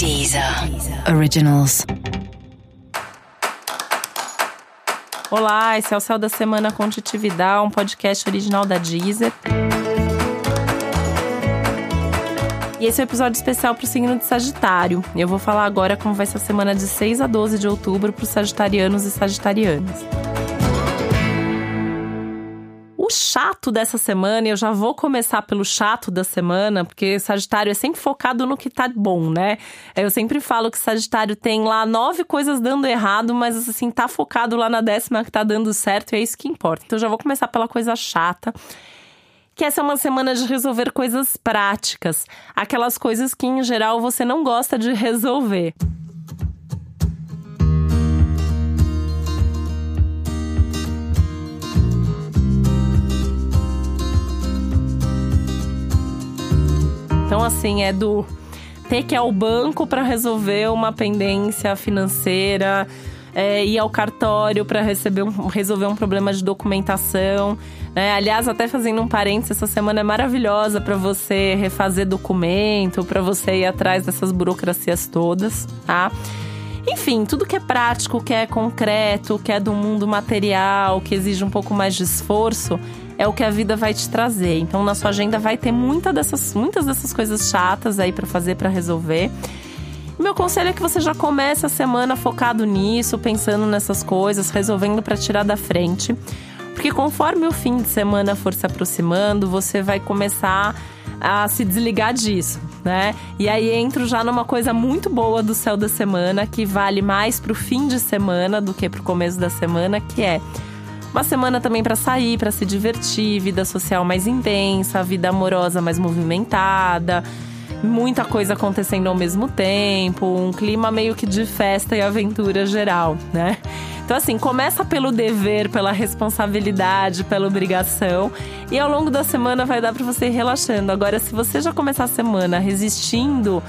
Deezer Originals. Olá, esse é o Céu da Semana com Titividade, um podcast original da Deezer. E esse é o um episódio especial para o signo de Sagitário. Eu vou falar agora como vai ser a semana de 6 a 12 de outubro para os sagitarianos e sagitarianas chato dessa semana, e eu já vou começar pelo chato da semana, porque Sagitário é sempre focado no que tá bom, né? Eu sempre falo que Sagitário tem lá nove coisas dando errado, mas assim, tá focado lá na décima que tá dando certo, e é isso que importa. Então já vou começar pela coisa chata que essa é uma semana de resolver coisas práticas, aquelas coisas que em geral você não gosta de resolver. Então, assim, é do ter que ir ao banco para resolver uma pendência financeira, é, ir ao cartório para um, resolver um problema de documentação. Né? Aliás, até fazendo um parênteses, essa semana é maravilhosa para você refazer documento, para você ir atrás dessas burocracias todas, tá? Enfim, tudo que é prático, que é concreto, que é do mundo material, que exige um pouco mais de esforço, é o que a vida vai te trazer. Então, na sua agenda vai ter muita dessas, muitas dessas coisas chatas aí para fazer, para resolver. Meu conselho é que você já comece a semana focado nisso, pensando nessas coisas, resolvendo para tirar da frente. Porque conforme o fim de semana for se aproximando, você vai começar a se desligar disso, né? E aí entro já numa coisa muito boa do céu da semana, que vale mais pro fim de semana do que pro começo da semana, que é uma semana também para sair, para se divertir, vida social mais intensa, vida amorosa mais movimentada, muita coisa acontecendo ao mesmo tempo, um clima meio que de festa e aventura geral, né? Então, assim, começa pelo dever, pela responsabilidade, pela obrigação. E ao longo da semana vai dar para você ir relaxando. Agora, se você já começar a semana resistindo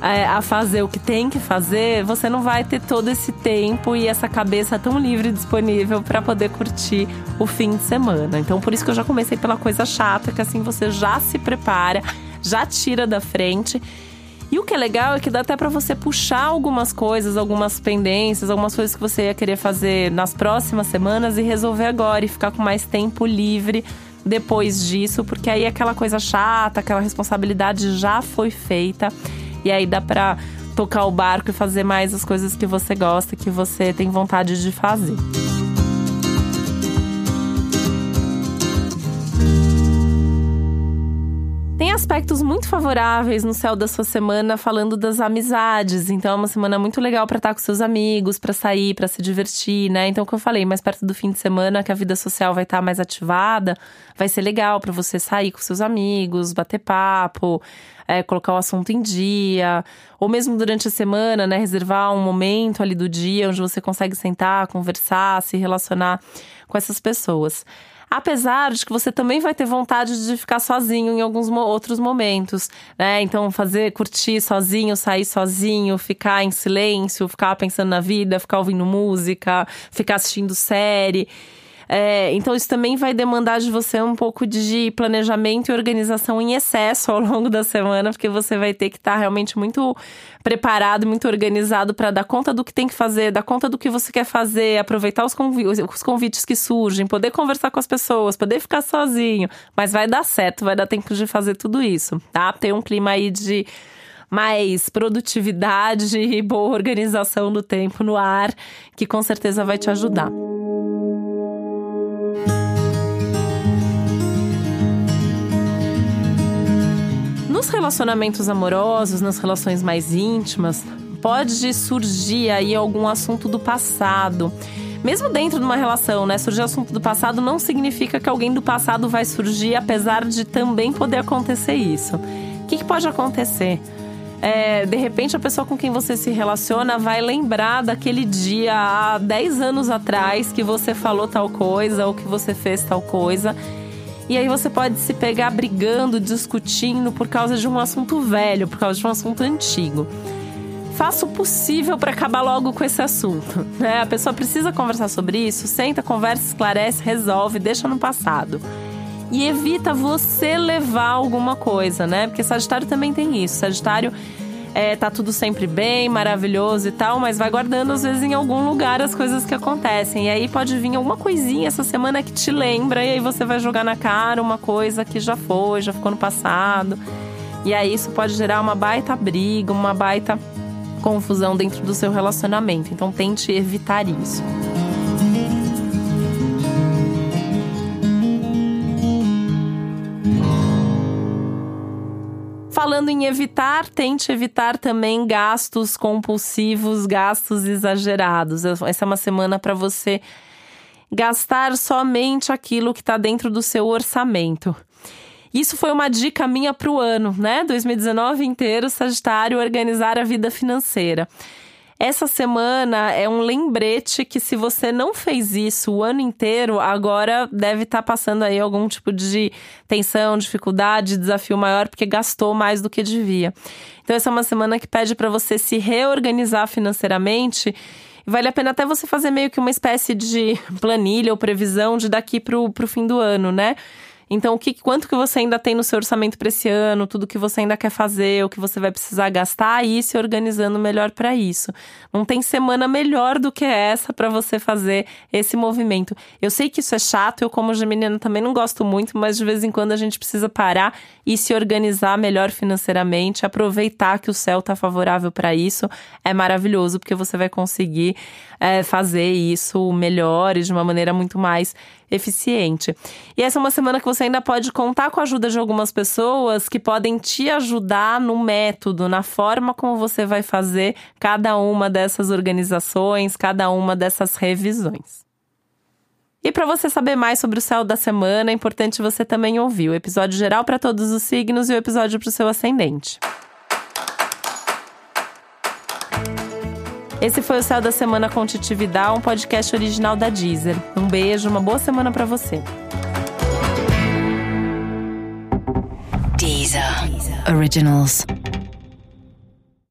é, a fazer o que tem que fazer, você não vai ter todo esse tempo e essa cabeça tão livre e disponível para poder curtir o fim de semana. Então, por isso que eu já comecei pela coisa chata, que assim você já se prepara, já tira da frente. E o que é legal é que dá até para você puxar algumas coisas, algumas pendências, algumas coisas que você ia querer fazer nas próximas semanas e resolver agora e ficar com mais tempo livre depois disso, porque aí aquela coisa chata, aquela responsabilidade já foi feita e aí dá pra tocar o barco e fazer mais as coisas que você gosta, que você tem vontade de fazer. Tem aspectos muito favoráveis no céu da sua semana falando das amizades. Então é uma semana muito legal para estar com seus amigos, para sair, para se divertir, né? Então, como eu falei, mais perto do fim de semana, que a vida social vai estar mais ativada, vai ser legal para você sair com seus amigos, bater papo, é, colocar o assunto em dia, ou mesmo durante a semana, né, reservar um momento ali do dia onde você consegue sentar, conversar, se relacionar com essas pessoas. Apesar de que você também vai ter vontade de ficar sozinho em alguns outros momentos, né? Então, fazer, curtir sozinho, sair sozinho, ficar em silêncio, ficar pensando na vida, ficar ouvindo música, ficar assistindo série. É, então, isso também vai demandar de você um pouco de planejamento e organização em excesso ao longo da semana, porque você vai ter que estar tá realmente muito preparado, muito organizado para dar conta do que tem que fazer, dar conta do que você quer fazer, aproveitar os, convi os convites que surgem, poder conversar com as pessoas, poder ficar sozinho. Mas vai dar certo, vai dar tempo de fazer tudo isso, tá? Tem um clima aí de mais produtividade e boa organização do tempo no ar, que com certeza vai te ajudar. Relacionamentos amorosos, nas relações mais íntimas, pode surgir aí algum assunto do passado. Mesmo dentro de uma relação, né? Surgir assunto do passado não significa que alguém do passado vai surgir, apesar de também poder acontecer isso. O que, que pode acontecer? É, de repente, a pessoa com quem você se relaciona vai lembrar daquele dia há 10 anos atrás que você falou tal coisa ou que você fez tal coisa e aí você pode se pegar brigando, discutindo por causa de um assunto velho, por causa de um assunto antigo. Faça o possível para acabar logo com esse assunto. Né? A pessoa precisa conversar sobre isso, senta, conversa, esclarece, resolve, deixa no passado. E evita você levar alguma coisa, né? Porque Sagitário também tem isso. Sagitário é, tá tudo sempre bem, maravilhoso e tal, mas vai guardando às vezes em algum lugar as coisas que acontecem. E aí pode vir alguma coisinha essa semana que te lembra, e aí você vai jogar na cara uma coisa que já foi, já ficou no passado. E aí isso pode gerar uma baita briga, uma baita confusão dentro do seu relacionamento. Então tente evitar isso. Falando em evitar, tente evitar também gastos compulsivos, gastos exagerados. Essa é uma semana para você gastar somente aquilo que está dentro do seu orçamento. Isso foi uma dica minha para o ano, né? 2019 inteiro, Sagitário, organizar a vida financeira. Essa semana é um lembrete que se você não fez isso o ano inteiro, agora deve estar tá passando aí algum tipo de tensão, dificuldade, desafio maior porque gastou mais do que devia. Então essa é uma semana que pede para você se reorganizar financeiramente vale a pena até você fazer meio que uma espécie de planilha ou previsão de daqui para o fim do ano, né? Então, o que, quanto que você ainda tem no seu orçamento para esse ano, tudo que você ainda quer fazer, o que você vai precisar gastar e ir se organizando melhor para isso. Não tem semana melhor do que essa para você fazer esse movimento. Eu sei que isso é chato, eu como geminiana também não gosto muito, mas de vez em quando a gente precisa parar e se organizar melhor financeiramente, aproveitar que o céu está favorável para isso. É maravilhoso porque você vai conseguir é, fazer isso melhor e de uma maneira muito mais eficiente. E essa é uma semana que você ainda pode contar com a ajuda de algumas pessoas que podem te ajudar no método, na forma como você vai fazer cada uma dessas organizações, cada uma dessas revisões. E para você saber mais sobre o céu da semana, é importante você também ouvir o episódio geral para todos os signos e o episódio para o seu ascendente. Esse foi o Céu da Semana com Titi Vidal, um podcast original da Deezer. Um beijo, uma boa semana para você. Originals.